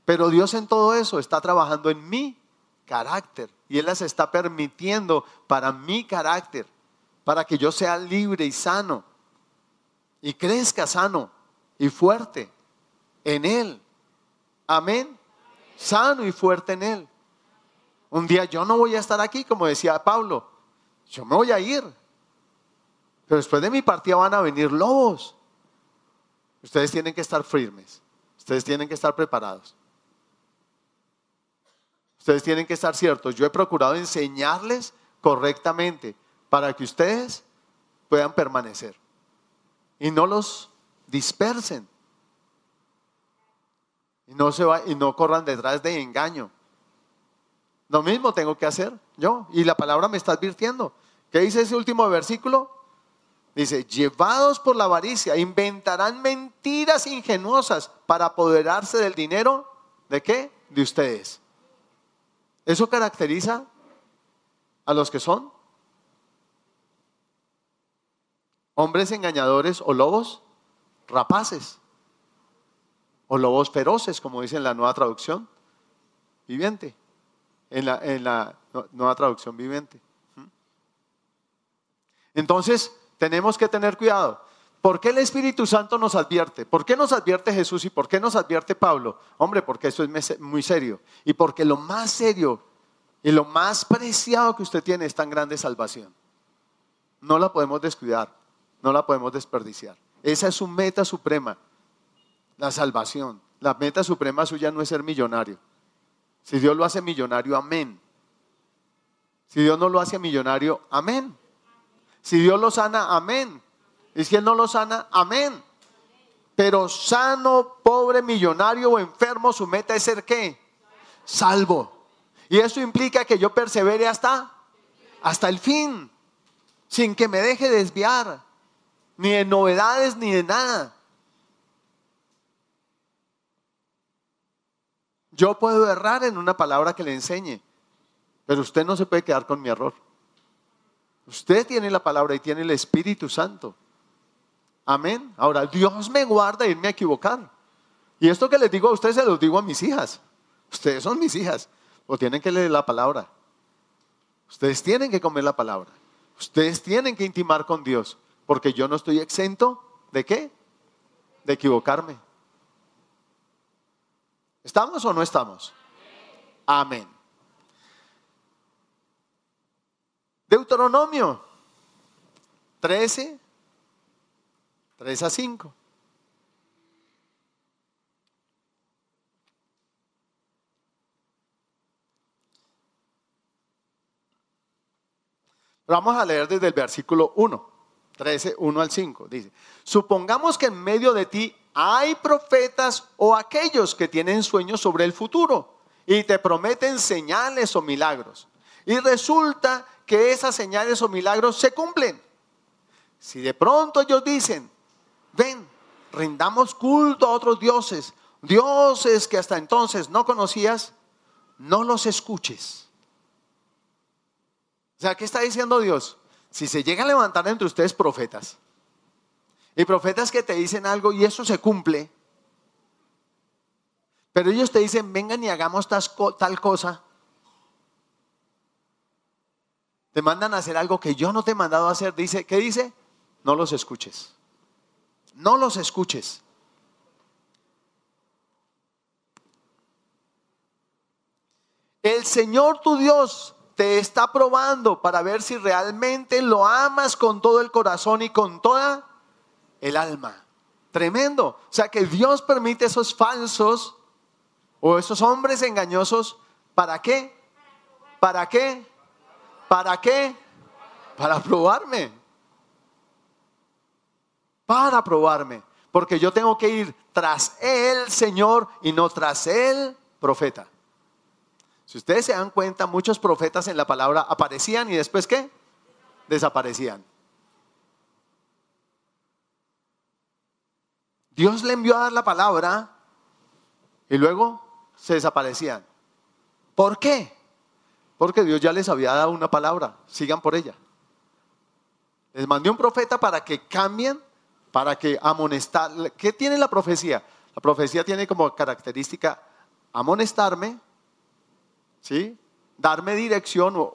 Pero Dios en todo eso está trabajando en mi carácter y Él las está permitiendo para mi carácter, para que yo sea libre y sano y crezca sano y fuerte en Él. Amén. Sano y fuerte en Él. Un día yo no voy a estar aquí, como decía Pablo. Yo me voy a ir. Pero después de mi partida van a venir lobos. Ustedes tienen que estar firmes. Ustedes tienen que estar preparados. Ustedes tienen que estar ciertos. Yo he procurado enseñarles correctamente para que ustedes puedan permanecer y no los dispersen. Y no, se va, y no corran detrás de engaño. Lo mismo tengo que hacer yo. Y la palabra me está advirtiendo. ¿Qué dice ese último versículo? Dice, llevados por la avaricia, inventarán mentiras ingenuosas para apoderarse del dinero. ¿De qué? De ustedes. Eso caracteriza a los que son hombres engañadores o lobos rapaces o lobos feroces, como dice en la nueva traducción viviente, en la, en la nueva traducción viviente. ¿Mm? Entonces, tenemos que tener cuidado. ¿Por qué el Espíritu Santo nos advierte? ¿Por qué nos advierte Jesús y por qué nos advierte Pablo? Hombre, porque eso es muy serio. Y porque lo más serio y lo más preciado que usted tiene es tan grande salvación. No la podemos descuidar. No la podemos desperdiciar. Esa es su meta suprema, la salvación. La meta suprema suya no es ser millonario. Si Dios lo hace millonario, amén. Si Dios no lo hace millonario, amén. Si Dios lo sana, amén. Y si Él no lo sana, amén. Pero sano, pobre, millonario o enfermo, su meta es ser qué? Salvo. Y eso implica que yo persevere hasta, hasta el fin, sin que me deje desviar, ni de novedades ni de nada. Yo puedo errar en una palabra que le enseñe, pero usted no se puede quedar con mi error. Usted tiene la palabra y tiene el Espíritu Santo. Amén. Ahora, Dios me guarda irme a equivocar. Y esto que les digo a ustedes se lo digo a mis hijas. Ustedes son mis hijas. O tienen que leer la palabra. Ustedes tienen que comer la palabra. Ustedes tienen que intimar con Dios. Porque yo no estoy exento de qué? De equivocarme. ¿Estamos o no estamos? Amén. Deuteronomio 13, 3 a 5. Vamos a leer desde el versículo 1, 13, 1 al 5. Dice, supongamos que en medio de ti hay profetas o aquellos que tienen sueños sobre el futuro y te prometen señales o milagros. Y resulta que esas señales o milagros se cumplen. Si de pronto ellos dicen, ven, rindamos culto a otros dioses, dioses que hasta entonces no conocías, no los escuches. O sea, ¿qué está diciendo Dios? Si se llega a levantar entre ustedes profetas, y profetas que te dicen algo y eso se cumple, pero ellos te dicen, vengan y hagamos tal cosa, te mandan a hacer algo que yo no te he mandado a hacer. Dice, ¿qué dice? No los escuches. No los escuches. El Señor tu Dios te está probando para ver si realmente lo amas con todo el corazón y con toda el alma. Tremendo. O sea que Dios permite esos falsos o esos hombres engañosos. ¿Para qué? ¿Para qué? ¿Para qué? Para probarme. Para probarme. Porque yo tengo que ir tras el Señor y no tras el profeta. Si ustedes se dan cuenta, muchos profetas en la palabra aparecían y después qué? Desaparecían. Dios le envió a dar la palabra y luego se desaparecían. ¿Por qué? Porque Dios ya les había dado una palabra, sigan por ella. Les mandé un profeta para que cambien, para que amonestar. ¿Qué tiene la profecía? La profecía tiene como característica amonestarme, ¿sí? Darme dirección o,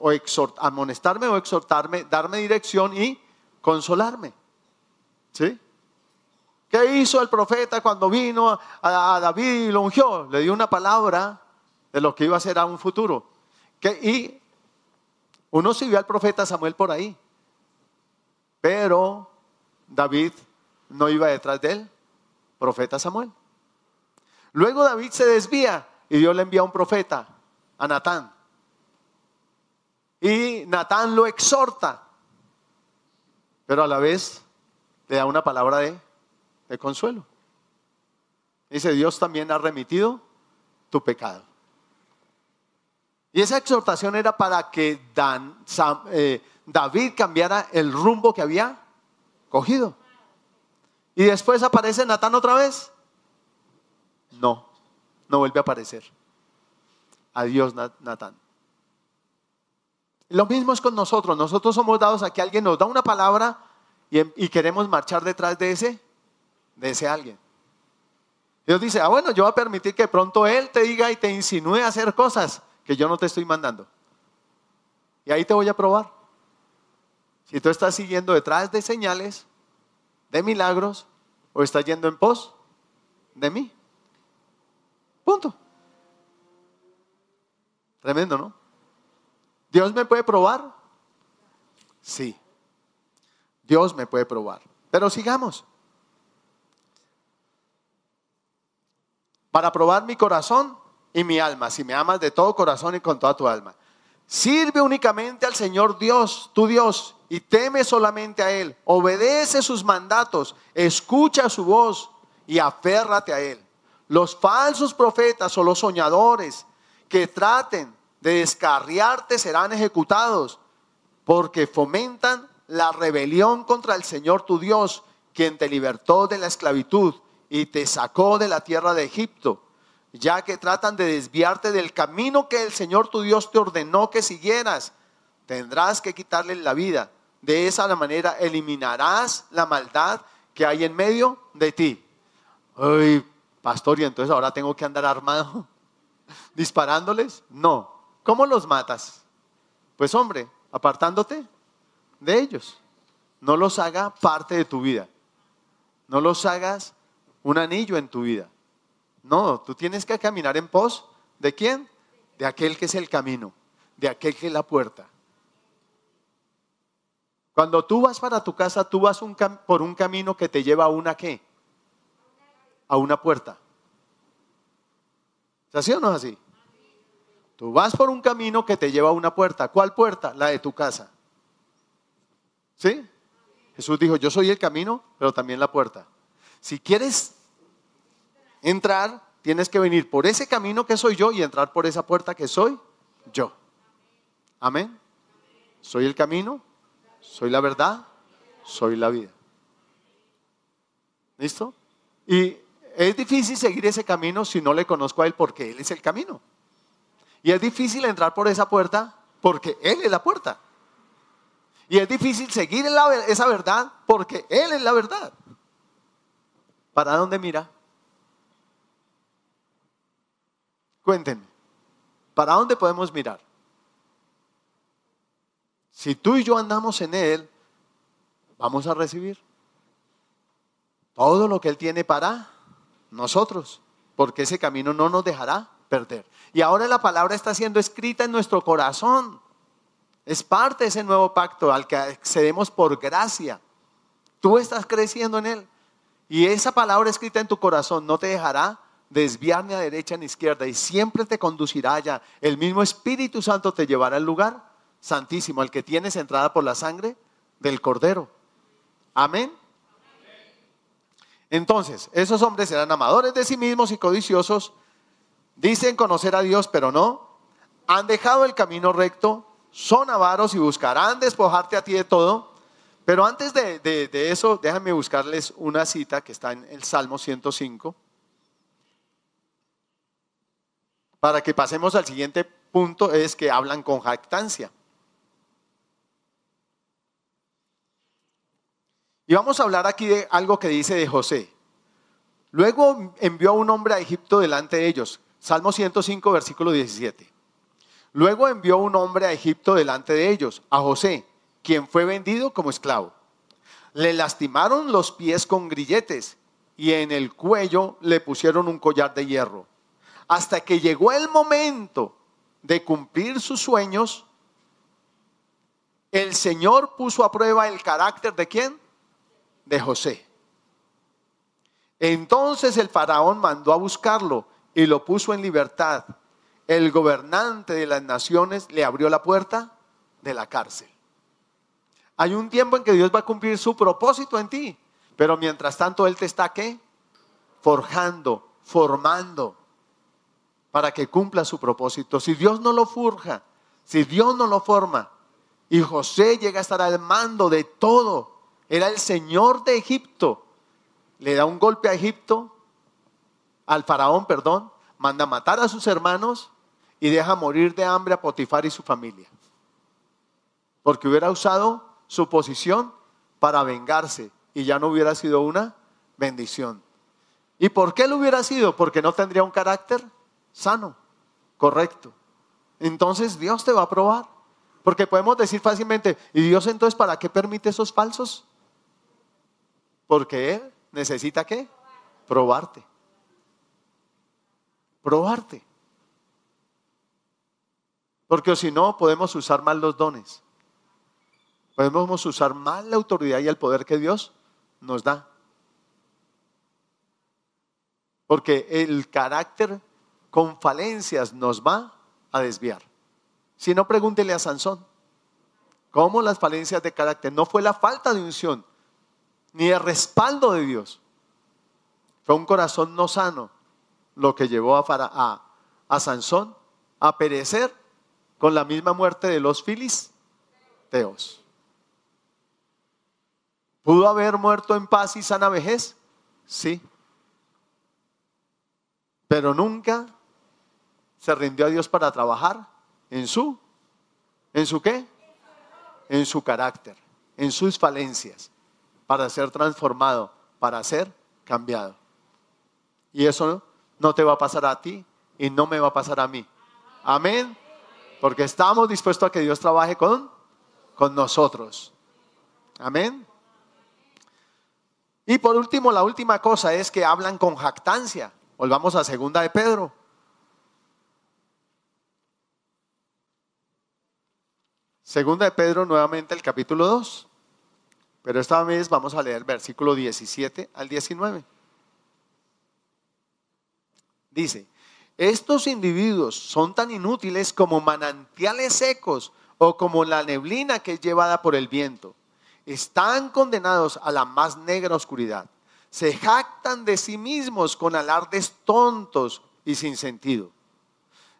amonestarme o exhortarme, darme dirección y consolarme. ¿Sí? ¿Qué hizo el profeta cuando vino a, David y lo ungió? Le dio una palabra de lo que iba a ser a un futuro y uno vio al profeta Samuel por ahí, pero David no iba detrás de él, profeta Samuel. Luego David se desvía y Dios le envía a un profeta, a Natán. Y Natán lo exhorta, pero a la vez le da una palabra de, consuelo. Dice, Dios también ha remitido tu pecado. Y esa exhortación era para que eh, David cambiara el rumbo que había cogido. Y después aparece Natán otra vez. No, no vuelve a aparecer. Adiós, Natán. Lo mismo es con nosotros. Nosotros somos dados a que alguien nos da una palabra y, y queremos marchar detrás de ese, de ese alguien. Dios dice, ah, bueno, yo voy a permitir que pronto Él te diga y te insinúe a hacer cosas que yo no te estoy mandando. Y ahí te voy a probar. Si tú estás siguiendo detrás de señales, de milagros, o estás yendo en pos de mí. Punto. Tremendo, ¿no? ¿Dios me puede probar? Sí. Dios me puede probar. Pero sigamos. Para probar mi corazón, y mi alma, si me amas de todo corazón y con toda tu alma. Sirve únicamente al Señor Dios, tu Dios, y teme solamente a Él. Obedece sus mandatos, escucha su voz y aférrate a Él. Los falsos profetas o los soñadores que traten de descarriarte serán ejecutados porque fomentan la rebelión contra el Señor tu Dios, quien te libertó de la esclavitud y te sacó de la tierra de Egipto, ya que tratan de desviarte del camino que el Señor tu Dios te ordenó que siguieras. Tendrás que quitarles la vida. De esa manera eliminarás la maldad que hay en medio de ti. Ay, pastor, y entonces ahora tengo que andar armado disparándoles. No. ¿Cómo los matas? Pues hombre, apartándote de ellos. No los haga parte de tu vida. No los hagas un anillo en tu vida. No, tú tienes que caminar en pos de quién? De aquel que es el camino, de aquel que es la puerta. Cuando tú vas para tu casa, tú vas por un camino que te lleva a una qué? A una puerta. ¿Es así o no es así? Tú vas por un camino que te lleva a una puerta. ¿Cuál puerta? La de tu casa. ¿Sí? Jesús dijo, yo soy el camino, pero también la puerta. Si quieres entrar, tienes que venir por ese camino que soy yo y entrar por esa puerta que soy yo. Amén. Soy el camino, soy la verdad, soy la vida. ¿Listo? Y es difícil seguir ese camino si no le conozco a Él porque Él es el camino. Y es difícil entrar por esa puerta porque Él es la puerta. Y es difícil seguir esa verdad porque Él es la verdad. ¿Para dónde mira? Cuéntenme, ¿para dónde podemos mirar? Si tú y yo andamos en Él, vamos a recibir todo lo que Él tiene para nosotros, porque ese camino no nos dejará perder. Y ahora la palabra está siendo escrita en nuestro corazón. Es parte de ese nuevo pacto al que accedemos por gracia. Tú estás creciendo en él. Y esa palabra escrita en tu corazón no te dejará desviar ni a derecha ni a izquierda y siempre te conducirá allá. El mismo Espíritu Santo te llevará al lugar santísimo, al que tienes entrada por la sangre del Cordero. Amén. Entonces, esos hombres eran amadores de sí mismos y codiciosos, dicen conocer a Dios, pero no, han dejado el camino recto, son avaros y buscarán despojarte a ti de todo. Pero antes de, eso, déjame buscarles una cita que está en el Salmo 105, para que pasemos al siguiente punto, es que hablan con jactancia. Y vamos a hablar aquí de algo que dice de José. Luego envió a un hombre a Egipto delante de ellos. Salmo 105, versículo 17. Luego envió un hombre a Egipto delante de ellos, a José, quien fue vendido como esclavo. Le lastimaron los pies con grilletes y en el cuello le pusieron un collar de hierro. Hasta que llegó el momento de cumplir sus sueños, el Señor puso a prueba el carácter de quién? De José. Entonces el faraón mandó a buscarlo y lo puso en libertad. El gobernante de las naciones le abrió la puerta de la cárcel. Hay un tiempo en que Dios va a cumplir su propósito en ti, pero mientras tanto Él te está ¿qué? Forjando, formando, para que cumpla su propósito. Si Dios no lo forja, si Dios no lo forma, y José llega a estar al mando de todo, era el Señor de Egipto, le da un golpe a Egipto, al faraón, perdón, manda matar a sus hermanos y deja morir de hambre a Potifar y su familia. Porque hubiera usado su posición para vengarse y ya no hubiera sido una bendición. ¿Y por qué lo hubiera sido? Porque no tendría un carácter sano, correcto. Entonces Dios te va a probar. Porque podemos decir fácilmente, ¿y Dios entonces para qué permite esos falsos? Porque Él necesita qué? Probarte. Probarte. Porque si no, podemos usar mal los dones. Podemos usar mal la autoridad y el poder que Dios nos da. Porque el carácter con falencias nos va a desviar. Si no, pregúntele a Sansón. ¿Cómo las falencias de carácter? No fue la falta de unción, ni el respaldo de Dios. Fue un corazón no sano lo que llevó a, a, a Sansón a perecer con la misma muerte de los filisteos. ¿Pudo haber muerto en paz y sana vejez? Sí. Pero nunca se rindió a Dios para trabajar en su, ¿en su qué? En su carácter, en sus falencias, para ser transformado, para ser cambiado. Y eso no te va a pasar a ti y no me va a pasar a mí. Amén. Porque estamos dispuestos a que Dios trabaje con, con nosotros. Amén. Y por último, la última cosa es que hablan con jactancia. Volvamos a segunda de Pedro. Segunda de Pedro, nuevamente el capítulo 2. Pero esta vez vamos a leer versículo 17 al 19. Dice, estos individuos son tan inútiles como manantiales secos o como la neblina que es llevada por el viento. Están condenados a la más negra oscuridad. Se jactan de sí mismos con alardes tontos y sin sentido.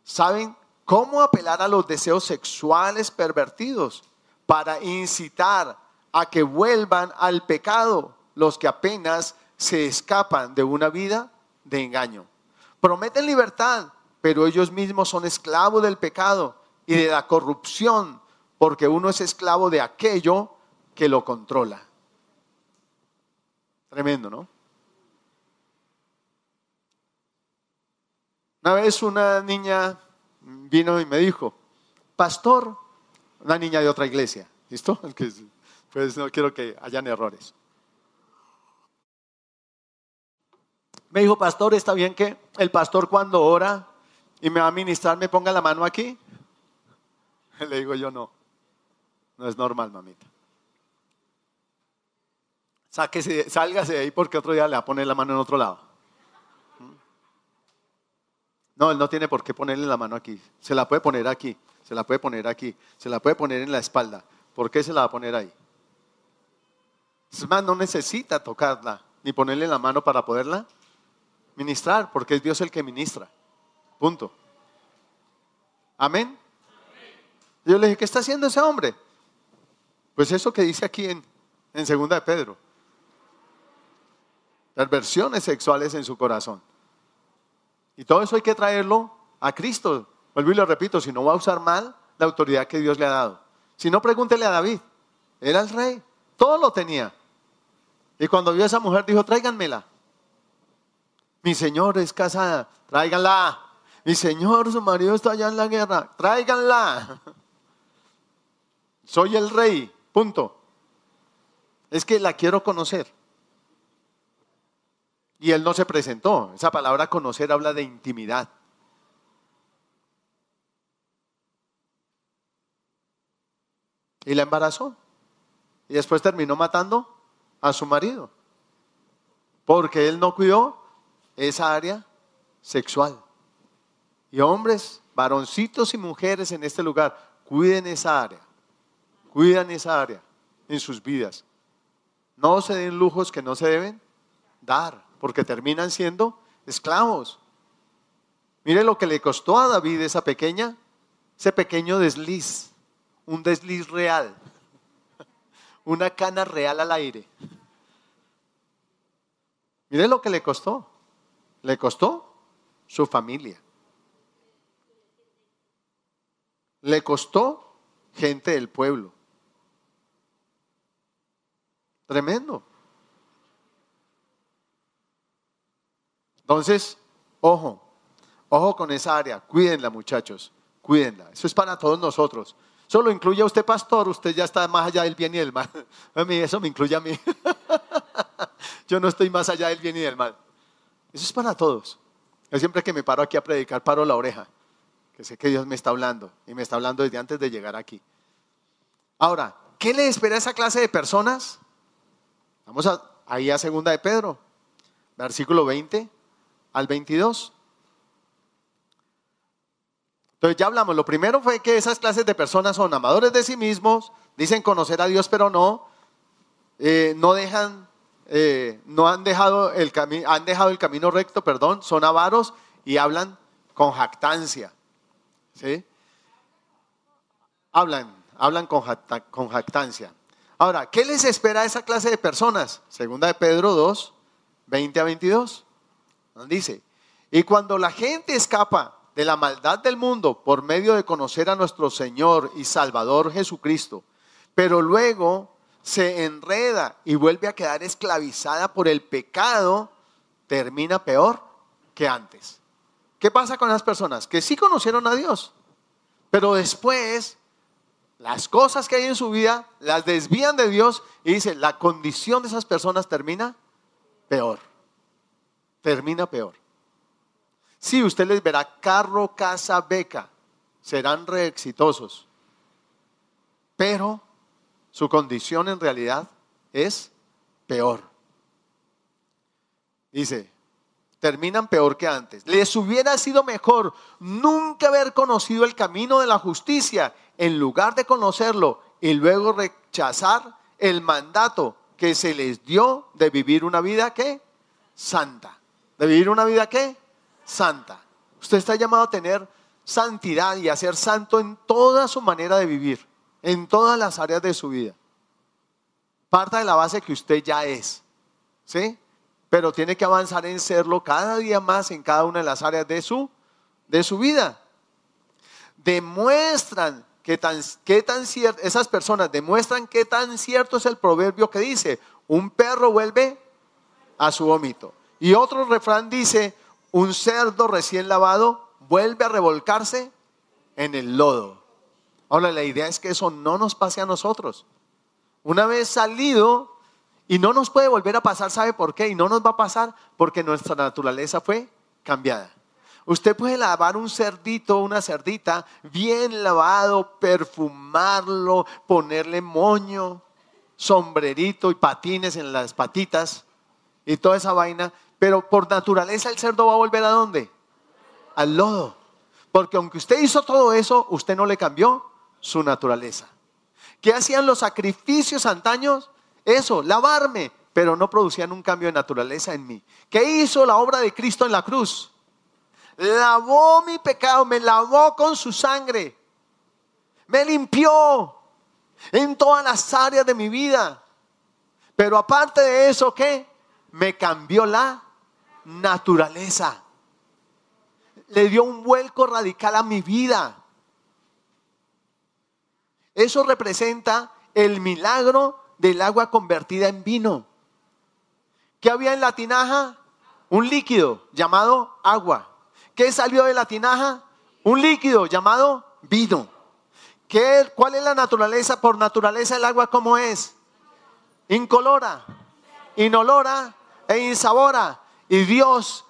¿Saben cómo apelar a los deseos sexuales pervertidos para incitar a que vuelvan al pecado los que apenas se escapan de una vida de engaño. Prometen libertad, pero ellos mismos son esclavos del pecado y de la corrupción, porque uno es esclavo de aquello que lo controla. Tremendo, ¿no? Una vez una niña vino y me dijo, pastor, una niña de otra iglesia, ¿listo? Pues no quiero que hayan errores. Me dijo, pastor, ¿está bien que el pastor cuando ora y me va a ministrar me ponga la mano aquí? Le digo yo, no, no es normal, mamita. Sáquese, sálgase de ahí porque otro día le va a poner la mano en otro lado. No, él no tiene por qué ponerle la mano aquí. Se la puede poner aquí, se la puede poner aquí, se la puede poner en la espalda. ¿Por qué se la va a poner ahí? Es más, no necesita tocarla ni ponerle la mano para poderla ministrar, porque es Dios el que ministra. Punto. Amén. Yo le dije, ¿qué está haciendo ese hombre? Pues eso que dice aquí en, en segunda de Pedro. Perversiones sexuales en su corazón. Y todo eso hay que traerlo a Cristo. Vuelvo y lo repito, si no va a usar mal la autoridad que Dios le ha dado. Si no, pregúntele a David. Era el rey. Todo lo tenía. Y cuando vio a esa mujer dijo, tráiganmela. Mi señor es casada, tráiganla. Mi señor, su marido está allá en la guerra, tráiganla. Soy el rey, punto. Es que la quiero conocer. Y él no se presentó. Esa palabra conocer habla de intimidad. Y la embarazó. Y después terminó matando a su marido. Porque él no cuidó esa área sexual. Y hombres, varoncitos y mujeres en este lugar, cuiden esa área. Cuidan esa área en sus vidas. No se den lujos que no se deben dar porque terminan siendo esclavos. Mire lo que le costó a David esa pequeña, ese pequeño desliz, un desliz real, una cana real al aire. Mire lo que le costó. Le costó su familia. Le costó gente del pueblo. Tremendo. Entonces, ojo, ojo con esa área, cuídenla muchachos, cuídenla. Eso es para todos nosotros. Solo incluye a usted, pastor, usted ya está más allá del bien y del mal. A mí eso me incluye a mí. Yo no estoy más allá del bien y del mal. Eso es para todos. Yo siempre que me paro aquí a predicar, paro la oreja, que sé que Dios me está hablando y me está hablando desde antes de llegar aquí. Ahora, ¿qué le espera a esa clase de personas? Vamos a, ahí a segunda de Pedro, versículo 20 al 22. Entonces ya hablamos, lo primero fue que esas clases de personas son amadores de sí mismos, dicen conocer a Dios pero no, eh, no dejan, eh, no han dejado, el han dejado el camino recto, perdón, son avaros y hablan con jactancia. ¿sí? Hablan, hablan con, con jactancia. Ahora, ¿qué les espera a esa clase de personas? Segunda de Pedro 2, 20 a 22. Dice, y cuando la gente escapa de la maldad del mundo por medio de conocer a nuestro Señor y Salvador Jesucristo, pero luego se enreda y vuelve a quedar esclavizada por el pecado, termina peor que antes. ¿Qué pasa con las personas? Que sí conocieron a Dios, pero después las cosas que hay en su vida las desvían de Dios y dice, la condición de esas personas termina peor. Termina peor. Si usted les verá carro, casa, beca, serán re exitosos. Pero su condición en realidad es peor. Dice, terminan peor que antes. Les hubiera sido mejor nunca haber conocido el camino de la justicia en lugar de conocerlo y luego rechazar el mandato que se les dio de vivir una vida que santa. De vivir una vida que santa. Usted está llamado a tener santidad y a ser santo en toda su manera de vivir, en todas las áreas de su vida. Parta de la base que usted ya es, ¿sí? Pero tiene que avanzar en serlo cada día más en cada una de las áreas de su, de su vida. Demuestran que tan, qué tan cierto, esas personas demuestran qué tan cierto es el proverbio que dice, un perro vuelve a su vómito. Y otro refrán dice, un cerdo recién lavado vuelve a revolcarse en el lodo. Ahora, la idea es que eso no nos pase a nosotros. Una vez salido, y no nos puede volver a pasar, ¿sabe por qué? Y no nos va a pasar porque nuestra naturaleza fue cambiada. Usted puede lavar un cerdito, una cerdita, bien lavado, perfumarlo, ponerle moño, sombrerito y patines en las patitas y toda esa vaina, pero por naturaleza el cerdo va a volver a dónde? Al lodo. Porque aunque usted hizo todo eso, usted no le cambió su naturaleza. ¿Qué hacían los sacrificios antaños? Eso, lavarme, pero no producían un cambio de naturaleza en mí. ¿Qué hizo la obra de Cristo en la cruz? Lavó mi pecado, me lavó con su sangre, me limpió en todas las áreas de mi vida. Pero aparte de eso, ¿qué? Me cambió la naturaleza. Le dio un vuelco radical a mi vida. Eso representa el milagro del agua convertida en vino. ¿Qué había en la tinaja? Un líquido llamado agua. ¿Qué salió de la tinaja? Un líquido llamado vino. ¿Qué, ¿Cuál es la naturaleza? Por naturaleza el agua, ¿cómo es? Incolora, inolora e insabora. Y Dios,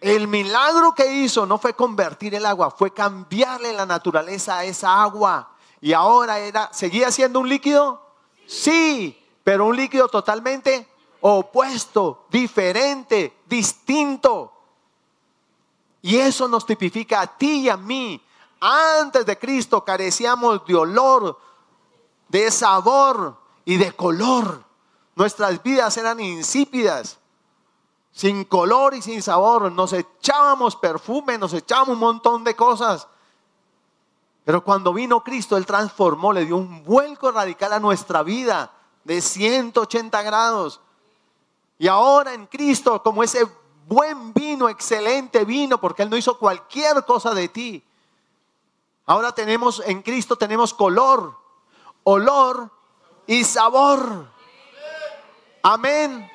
el milagro que hizo no fue convertir el agua, fue cambiarle la naturaleza a esa agua. Y ahora era, ¿seguía siendo un líquido? Sí, pero un líquido totalmente opuesto, diferente, distinto. Y eso nos tipifica a ti y a mí. Antes de Cristo carecíamos de olor, de sabor y de color. Nuestras vidas eran insípidas sin color y sin sabor. Nos echábamos perfume, nos echábamos un montón de cosas. Pero cuando vino Cristo, Él transformó, le dio un vuelco radical a nuestra vida de 180 grados. Y ahora en Cristo, como ese buen vino, excelente vino, porque Él no hizo cualquier cosa de ti. Ahora tenemos en Cristo, tenemos color, olor y sabor. Amén.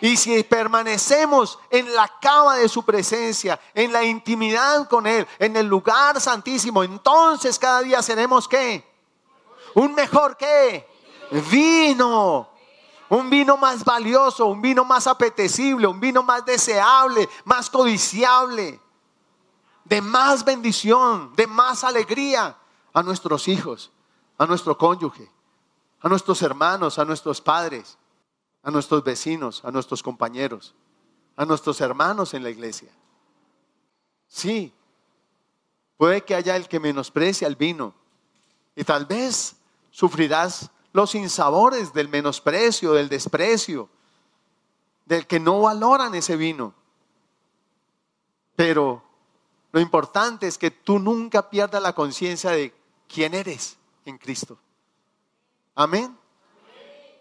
Y si permanecemos en la cama de su presencia, en la intimidad con Él, en el lugar santísimo, entonces cada día seremos qué? Un mejor qué? Vino. Un vino más valioso, un vino más apetecible, un vino más deseable, más codiciable, de más bendición, de más alegría a nuestros hijos, a nuestro cónyuge, a nuestros hermanos, a nuestros padres a nuestros vecinos, a nuestros compañeros, a nuestros hermanos en la iglesia. Sí, Puede que haya el que menosprecia el vino. Y tal vez sufrirás los insabores del menosprecio, del desprecio, del que no valoran ese vino. Pero lo importante es que tú nunca pierdas la conciencia de quién eres en Cristo. Amén.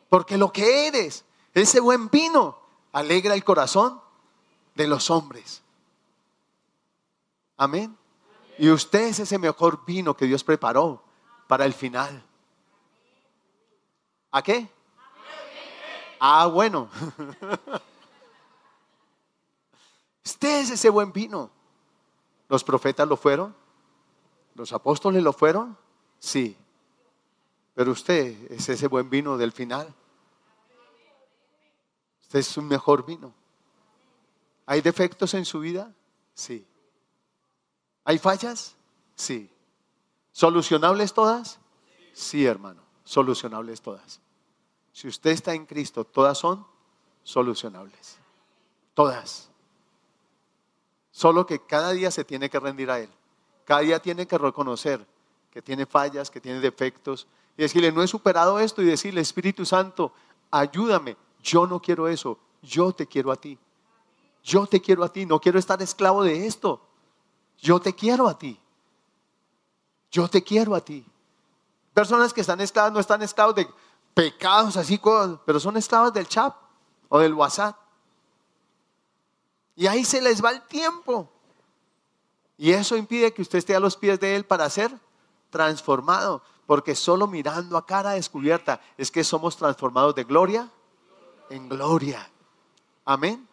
Porque lo que eres, ese buen vino, alegra el corazón de los hombres. Amén. Y usted es ese mejor vino que Dios preparó para el final. ¿A qué? Ah, bueno. Usted es ese buen vino. ¿Los profetas lo fueron? ¿Los apóstoles lo fueron? Sí. Pero usted es ese buen vino del final. Usted es un mejor vino. ¿Hay defectos en su vida? Sí. ¿Hay fallas? Sí. ¿Solucionables todas? Sí, hermano. Solucionables todas. Si usted está en Cristo, todas son solucionables. Todas. Solo que cada día se tiene que rendir a Él. Cada día tiene que reconocer que tiene fallas, que tiene defectos. Y decirle, no he superado esto. Y decirle, Espíritu Santo, ayúdame. Yo no quiero eso. Yo te quiero a ti. Yo te quiero a ti. No quiero estar esclavo de esto. Yo te quiero a ti. Yo te quiero a ti. Personas que están esclavas no están esclavos de pecados así, pero son esclavas del chat o del WhatsApp. Y ahí se les va el tiempo. Y eso impide que usted esté a los pies de Él para ser transformado. Porque solo mirando a cara descubierta es que somos transformados de gloria en gloria. Amén.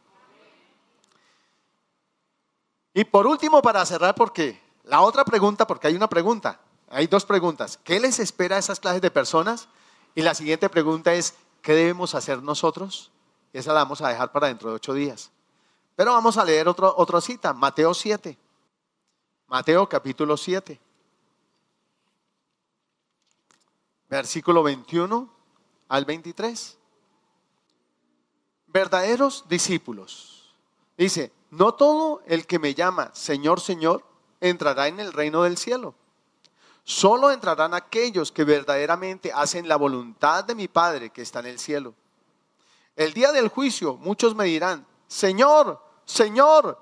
Y por último, para cerrar, porque la otra pregunta, porque hay una pregunta, hay dos preguntas. ¿Qué les espera a esas clases de personas? Y la siguiente pregunta es, ¿qué debemos hacer nosotros? Esa la vamos a dejar para dentro de ocho días. Pero vamos a leer otra cita, Mateo 7. Mateo capítulo 7. Versículo 21 al 23. Verdaderos discípulos. Dice, no todo el que me llama Señor, Señor, entrará en el reino del cielo Solo entrarán aquellos que verdaderamente hacen la voluntad de mi Padre que está en el cielo. El día del juicio muchos me dirán, Señor, Señor,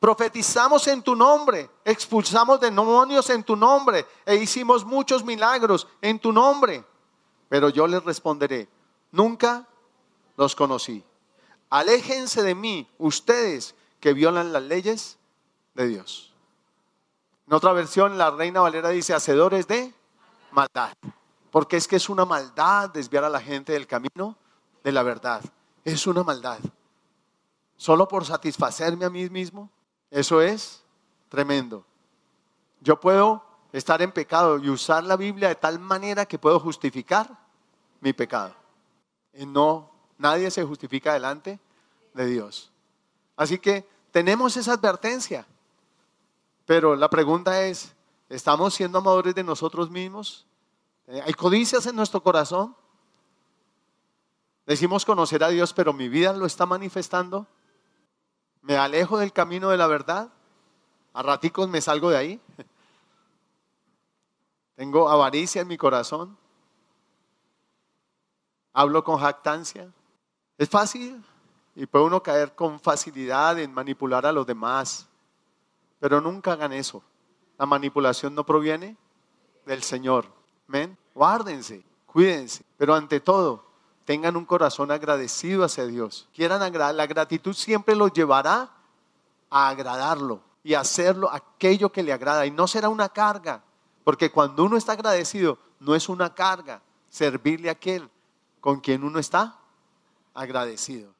profetizamos en tu nombre, expulsamos demonios en tu nombre e hicimos muchos milagros en tu nombre. Pero yo les responderé, nunca los conocí. Aléjense de mí ustedes que violan las leyes de Dios. En otra versión, la Reina Valera dice, hacedores de maldad. Porque es que es una maldad desviar a la gente del camino de la verdad. Es una maldad. Solo por satisfacerme a mí mismo. Eso es tremendo. Yo puedo estar en pecado y usar la Biblia de tal manera que puedo justificar mi pecado. Y no, nadie se justifica delante de Dios. Así que tenemos esa advertencia. Pero la pregunta es, ¿estamos siendo amadores de nosotros mismos? Eh, ¿Hay codicias en nuestro corazón? Decimos conocer a Dios, pero mi vida lo está manifestando. ¿Me alejo del camino de la verdad? ¿A raticos me salgo de ahí? ¿Tengo avaricia en mi corazón? ¿Hablo con jactancia? Es fácil y puede uno caer con facilidad en manipular a los demás pero nunca hagan eso. La manipulación no proviene del Señor. ¿Men? Guárdense, cuídense. Pero ante todo, tengan un corazón agradecido hacia Dios. Quieran agradar. La gratitud siempre los llevará a agradarlo y hacerlo aquello que le agrada. Y no será una carga. Porque cuando uno está agradecido, no es una carga servirle a aquel con quien uno está agradecido.